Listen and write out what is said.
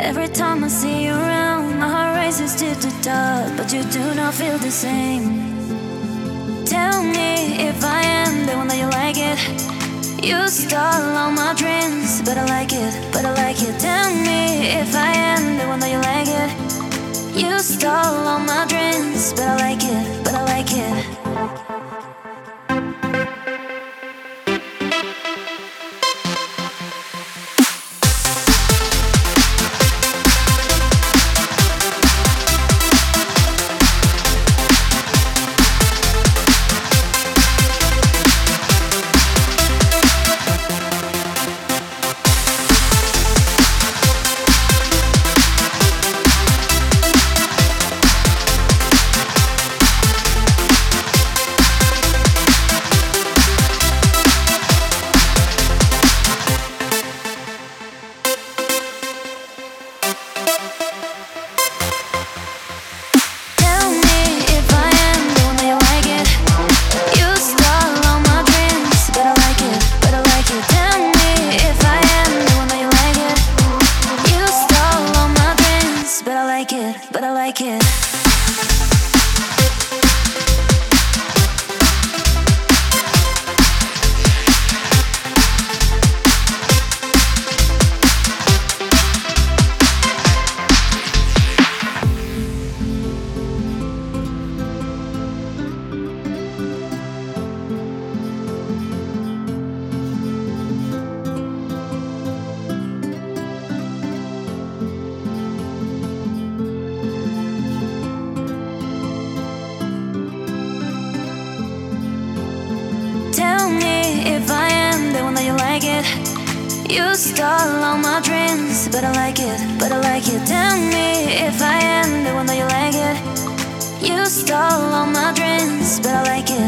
Every time I see you around, my heart races to the top, but you do not feel the same. Tell me if I am the one that you like it. You stole all my dreams, but I like it, but I like it. Tell me if I like it, but I like it. You stole all my dreams, but I like it, but I like it. Tell me if I am the one that you like it. You stole all my dreams, but I like it,